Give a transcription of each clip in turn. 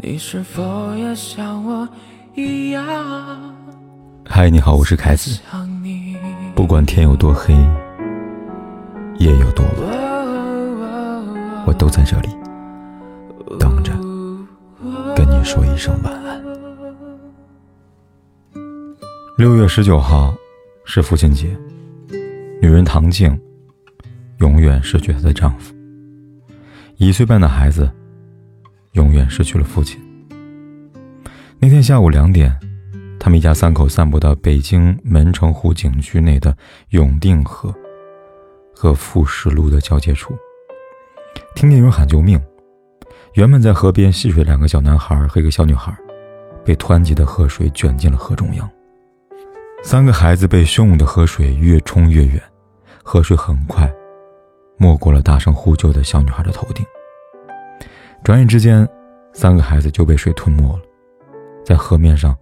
你是否也像我一样？嗨，你好，我是凯子。不管天有多黑，夜有多晚，我都在这里等着跟你说一声晚安。六月十九号是父亲节，女人唐静永远失去她的丈夫，一岁半的孩子。永远失去了父亲。那天下午两点，他们一家三口散步到北京门城湖景区内的永定河和富士路的交界处，听见有人喊救命。原本在河边戏水两个小男孩和一个小女孩，被湍急的河水卷进了河中央。三个孩子被汹涌的河水越冲越远，河水很快没过了大声呼救的小女孩的头顶。转眼之间，三个孩子就被水吞没了，在河面上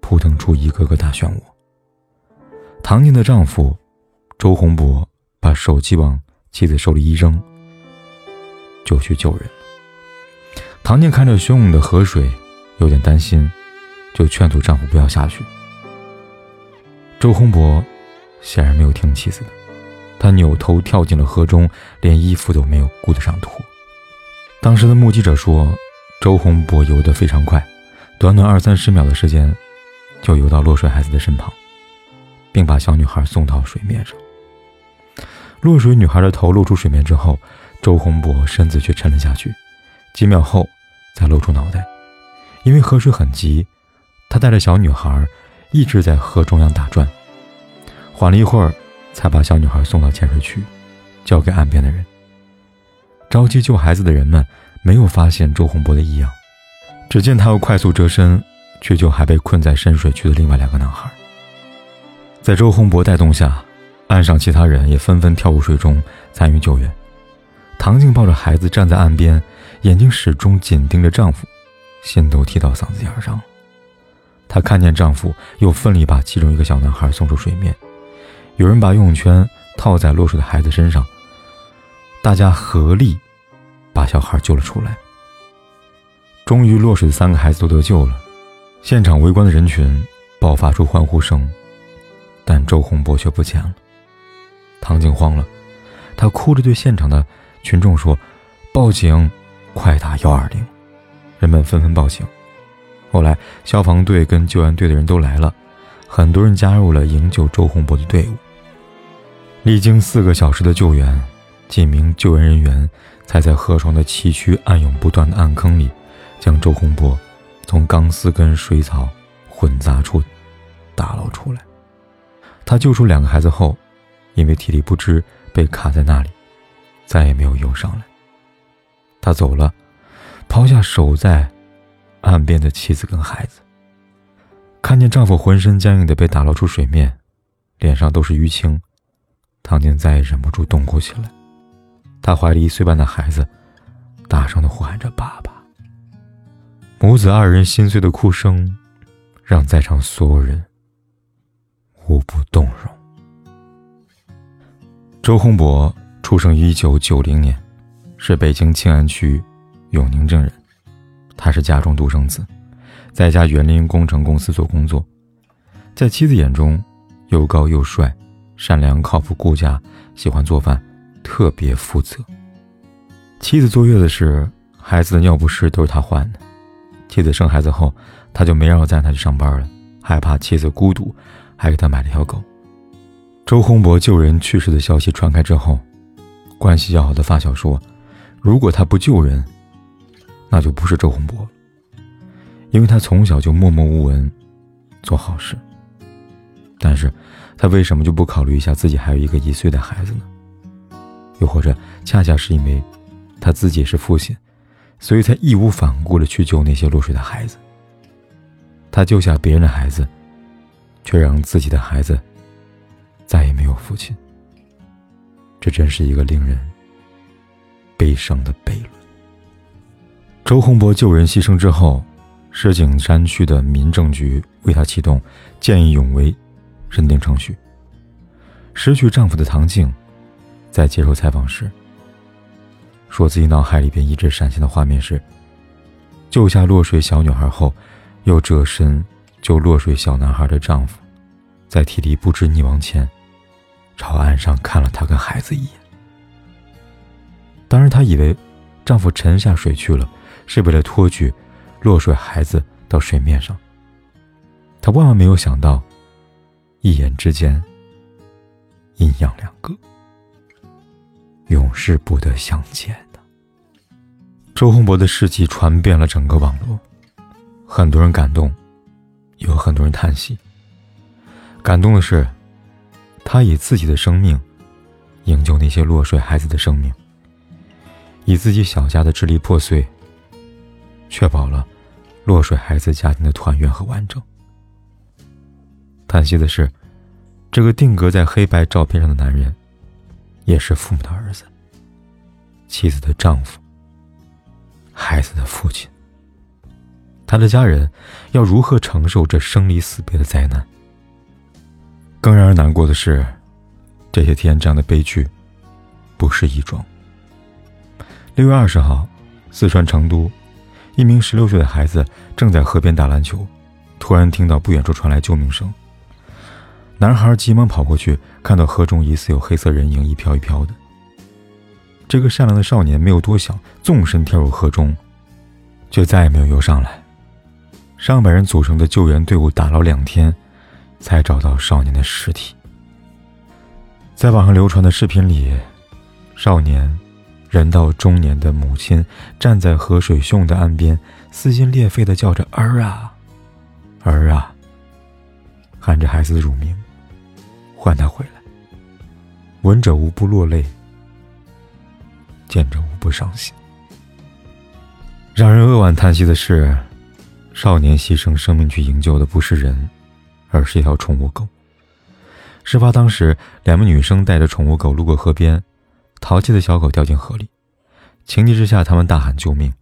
扑腾出一个个大漩涡。唐静的丈夫周洪博把手机往妻子手里一扔，就去救人了。唐静看着汹涌的河水，有点担心，就劝阻丈夫不要下去。周洪博显然没有听妻子的，他扭头跳进了河中，连衣服都没有顾得上脱。当时的目击者说，周洪博游得非常快，短短二三十秒的时间，就游到落水孩子的身旁，并把小女孩送到水面上。落水女孩的头露出水面之后，周洪博身子却沉了下去，几秒后才露出脑袋。因为河水很急，他带着小女孩一直在河中央打转，缓了一会儿，才把小女孩送到浅水区，交给岸边的人。着急救孩子的人们没有发现周洪波的异样，只见他又快速折身却救还被困在深水区的另外两个男孩。在周洪博带动下，岸上其他人也纷纷跳入水中参与救援。唐静抱着孩子站在岸边，眼睛始终紧盯着丈夫，心都提到嗓子眼上了。她看见丈夫又奋力把其中一个小男孩送出水面，有人把游泳圈套在落水的孩子身上。大家合力把小孩救了出来。终于落水的三个孩子都得救了，现场围观的人群爆发出欢呼声，但周洪波却不见了。唐静慌了，他哭着对现场的群众说：“报警，快打幺二零！”人们纷纷报警。后来，消防队跟救援队的人都来了，很多人加入了营救周洪波的队伍。历经四个小时的救援。几名救援人员才在河床的崎岖、暗涌不断的暗坑里，将周洪波从钢丝跟水草混杂处打捞出来。他救出两个孩子后，因为体力不支被卡在那里，再也没有游上来。他走了，抛下守在岸边的妻子跟孩子。看见丈夫浑身僵硬的被打捞出水面，脸上都是淤青，唐静再也忍不住痛哭起来。他怀里一岁半的孩子，大声的呼喊着“爸爸”。母子二人心碎的哭声，让在场所有人无不动容。周洪博出生于一九九零年，是北京静安区永宁镇人。他是家中独生子，在一家园林工程公司做工作。在妻子眼中，又高又帅，善良靠谱顾家，喜欢做饭。特别负责。妻子坐月子时，孩子的尿不湿都是他换的。妻子生孩子后，他就没让我带他去上班了，害怕妻子孤独，还给他买了条狗。周洪博救人去世的消息传开之后，关系要好的发小说：“如果他不救人，那就不是周洪博，因为他从小就默默无闻，做好事。但是，他为什么就不考虑一下自己还有一个一岁的孩子呢？”又或者，恰恰是因为他自己是父亲，所以才义无反顾的去救那些落水的孩子。他救下别人的孩子，却让自己的孩子再也没有父亲。这真是一个令人悲伤的悖论。周洪波救人牺牲之后，石景山区的民政局为他启动见义勇为认定程序。失去丈夫的唐静。在接受采访时，说自己脑海里边一直闪现的画面是：救下落水小女孩后，又折身救落水小男孩的丈夫，在体力不支溺亡前，朝岸上看了她跟孩子一眼。当然，她以为丈夫沉下水去了，是为了托举落水孩子到水面上。她万万没有想到，一眼之间，阴阳两隔，永世不得相见的。周洪博的事迹传遍了整个网络，很多人感动，有很多人叹息。感动的是，他以自己的生命营救那些落水孩子的生命，以自己小家的支离破碎，确保了落水孩子家庭的团圆和完整。叹息的是，这个定格在黑白照片上的男人，也是父母的儿子，妻子的丈夫。孩子的父亲，他的家人要如何承受这生离死别的灾难？更让人难过的是，这些天这样的悲剧不是一桩。六月二十号，四川成都，一名十六岁的孩子正在河边打篮球，突然听到不远处传来救命声。男孩急忙跑过去，看到河中疑似有黑色人影一飘一飘的。这个善良的少年没有多想，纵身跳入河中，却再也没有游上来。上百人组成的救援队伍打捞两天，才找到少年的尸体。在网上流传的视频里，少年人到中年的母亲站在河水汹涌的岸边，撕心裂肺地叫着“儿啊，儿啊”，喊着孩子的乳名，唤他回来。闻者无不落泪。见者无不伤心。让人扼腕叹息的是，少年牺牲生命去营救的不是人，而是一条宠物狗。事发当时，两名女生带着宠物狗路过河边，淘气的小狗掉进河里，情急之下，他们大喊救命，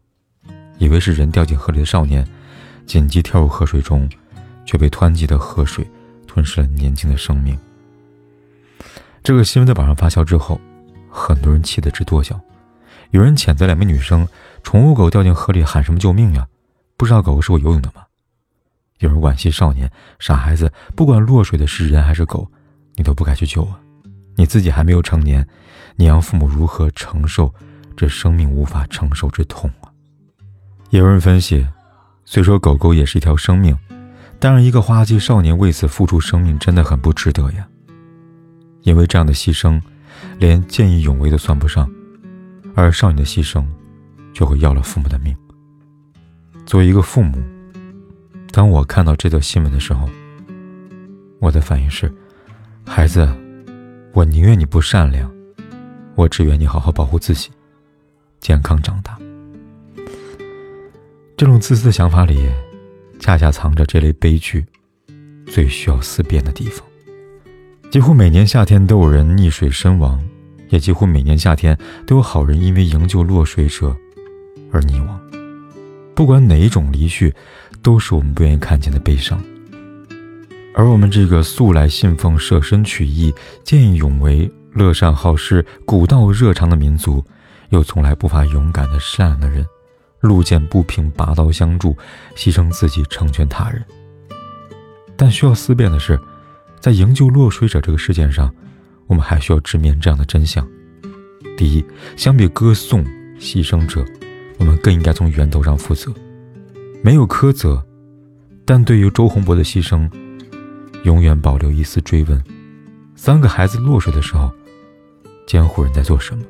以为是人掉进河里的少年，紧急跳入河水中，却被湍急的河水吞噬了年轻的生命。这个新闻在网上发酵之后，很多人气得直跺脚。有人谴责两名女生：“宠物狗掉进河里，喊什么救命呀？不知道狗狗是会游泳的吗？”有人惋惜少年：“傻孩子，不管落水的是人还是狗，你都不该去救啊！你自己还没有成年，你让父母如何承受这生命无法承受之痛啊？”也有人分析：“虽说狗狗也是一条生命，但是一个花季少年为此付出生命，真的很不值得呀！因为这样的牺牲，连见义勇为都算不上。”而少女的牺牲，却会要了父母的命。作为一个父母，当我看到这则新闻的时候，我的反应是：孩子，我宁愿你不善良，我只愿你好好保护自己，健康长大。这种自私的想法里，恰恰藏着这类悲剧最需要思辨的地方。几乎每年夏天都有人溺水身亡。也几乎每年夏天都有好人因为营救落水者而溺亡。不管哪一种离去，都是我们不愿意看见的悲伤。而我们这个素来信奉舍身取义、见义勇为、乐善好施、古道热肠的民族，又从来不乏勇敢的善良的人，路见不平拔刀相助，牺牲自己成全他人。但需要思辨的是，在营救落水者这个事件上。我们还需要直面这样的真相：第一，相比歌颂牺牲者，我们更应该从源头上负责。没有苛责，但对于周洪博的牺牲，永远保留一丝追问。三个孩子落水的时候，监护人在做什么？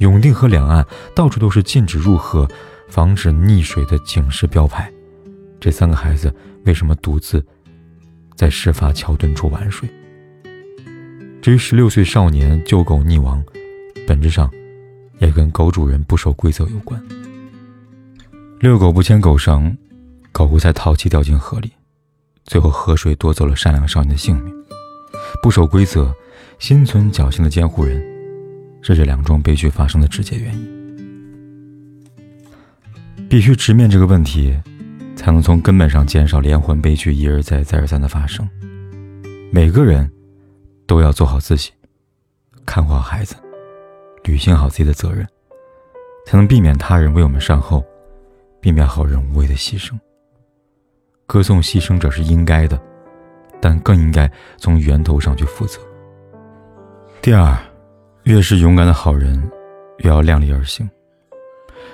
永定河两岸到处都是禁止入河、防止溺水的警示标牌，这三个孩子为什么独自在事发桥墩处玩水？至于十六岁少年救狗溺亡，本质上也跟狗主人不守规则有关。遛狗不牵狗绳，狗狗才淘气掉进河里，最后河水夺走了善良少年的性命。不守规则、心存侥幸的监护人，是这两桩悲剧发生的直接原因。必须直面这个问题，才能从根本上减少连环悲剧一而再、再而三的发生。每个人。都要做好自己，看护好孩子，履行好自己的责任，才能避免他人为我们善后，避免好人无谓的牺牲。歌颂牺牲者是应该的，但更应该从源头上去负责。第二，越是勇敢的好人，越要量力而行。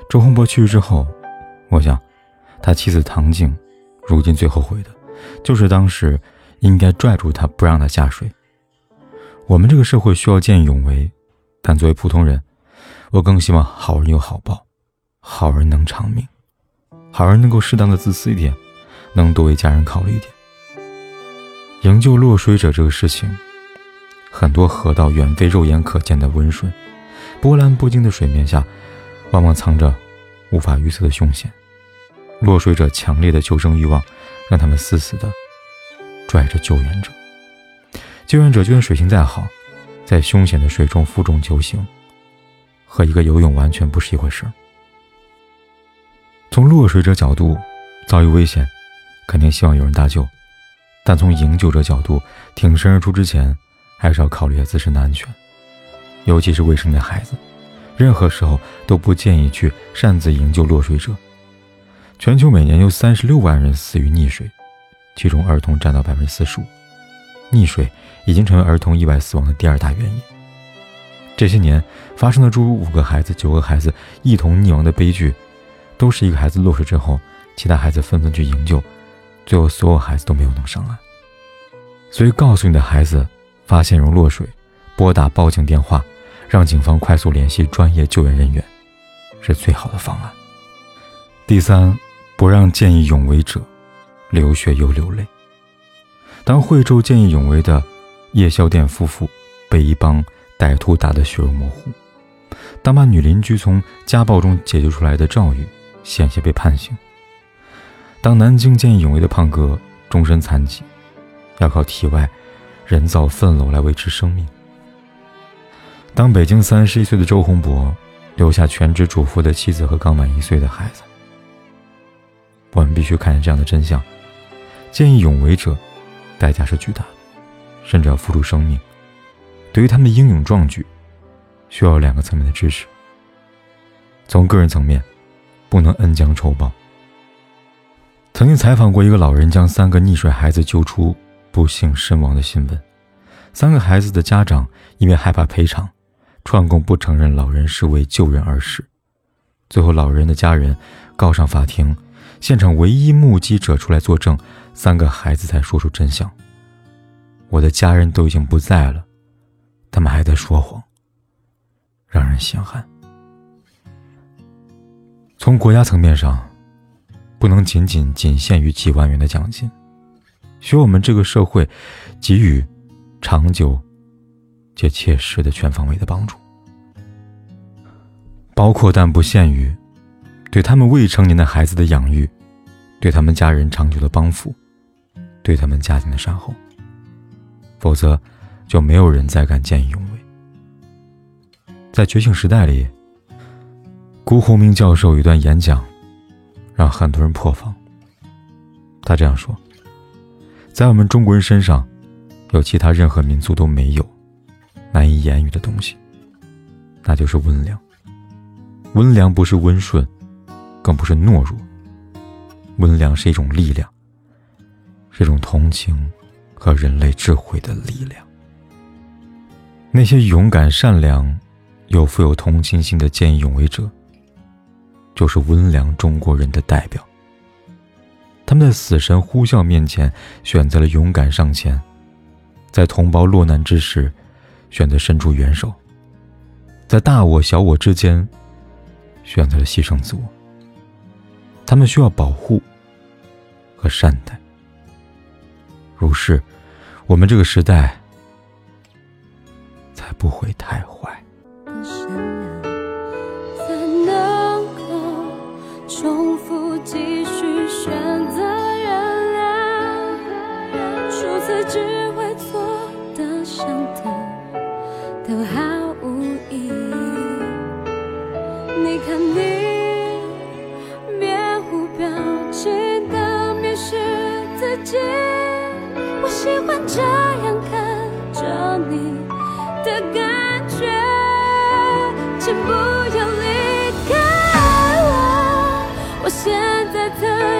周洪波去世之后，我想，他妻子唐静，如今最后悔的，就是当时应该拽住他，不让他下水。我们这个社会需要见义勇为，但作为普通人，我更希望好人有好报，好人能长命，好人能够适当的自私一点，能多为家人考虑一点。营救落水者这个事情。很多河道远非肉眼可见的温顺，波澜不惊的水面下，往往藏着无法预测的凶险。落水者强烈的求生欲望，让他们死死的拽着救援者。救援者就算水性再好，在凶险的水中负重求行，和一个游泳完全不是一回事。从落水者角度，遭遇危险，肯定希望有人搭救；但从营救者角度，挺身而出之前。还是要考虑下自身的安全，尤其是未成年孩子，任何时候都不建议去擅自营救落水者。全球每年有三十六万人死于溺水，其中儿童占到百分之四十五。溺水已经成为儿童意外死亡的第二大原因。这些年发生的诸如五个孩子、九个孩子一同溺亡的悲剧，都是一个孩子落水之后，其他孩子纷纷去营救，最后所有孩子都没有能上岸。所以，告诉你的孩子。发现人落水，拨打报警电话，让警方快速联系专业救援人员，是最好的方案。第三，不让见义勇为者流血又流泪。当惠州见义勇为的夜宵店夫妇被一帮歹徒打得血肉模糊，当把女邻居从家暴中解救出来的赵宇险些被判刑，当南京见义勇为的胖哥终身残疾，要靠体外。人造粪篓来维持生命。当北京三十一岁的周洪博留下全职主妇的妻子和刚满一岁的孩子，我们必须看见这样的真相：见义勇为者，代价是巨大的，甚至要付出生命。对于他们的英勇壮举，需要两个层面的支持。从个人层面，不能恩将仇报。曾经采访过一个老人，将三个溺水孩子救出。不幸身亡的新闻，三个孩子的家长因为害怕赔偿，串供不承认老人是为救人而死。最后，老人的家人告上法庭，现场唯一目击者出来作证，三个孩子才说出真相。我的家人都已经不在了，他们还在说谎，让人心寒。从国家层面上，不能仅仅仅限于几万元的奖金。需要我们这个社会给予长久且切实的全方位的帮助，包括但不限于对他们未成年的孩子的养育，对他们家人长久的帮扶，对他们家庭的善后。否则，就没有人再敢见义勇为。在《觉醒时代》里，辜鸿铭教授有一段演讲，让很多人破防。他这样说。在我们中国人身上，有其他任何民族都没有难以言喻的东西，那就是温良。温良不是温顺，更不是懦弱。温良是一种力量，是一种同情和人类智慧的力量。那些勇敢、善良又富有同情心的见义勇为者，就是温良中国人的代表。他们在死神呼啸面前选择了勇敢上前，在同胞落难之时选择伸出援手，在大我小我之间选择了牺牲自我。他们需要保护和善待。如是，我们这个时代才不会太坏。的。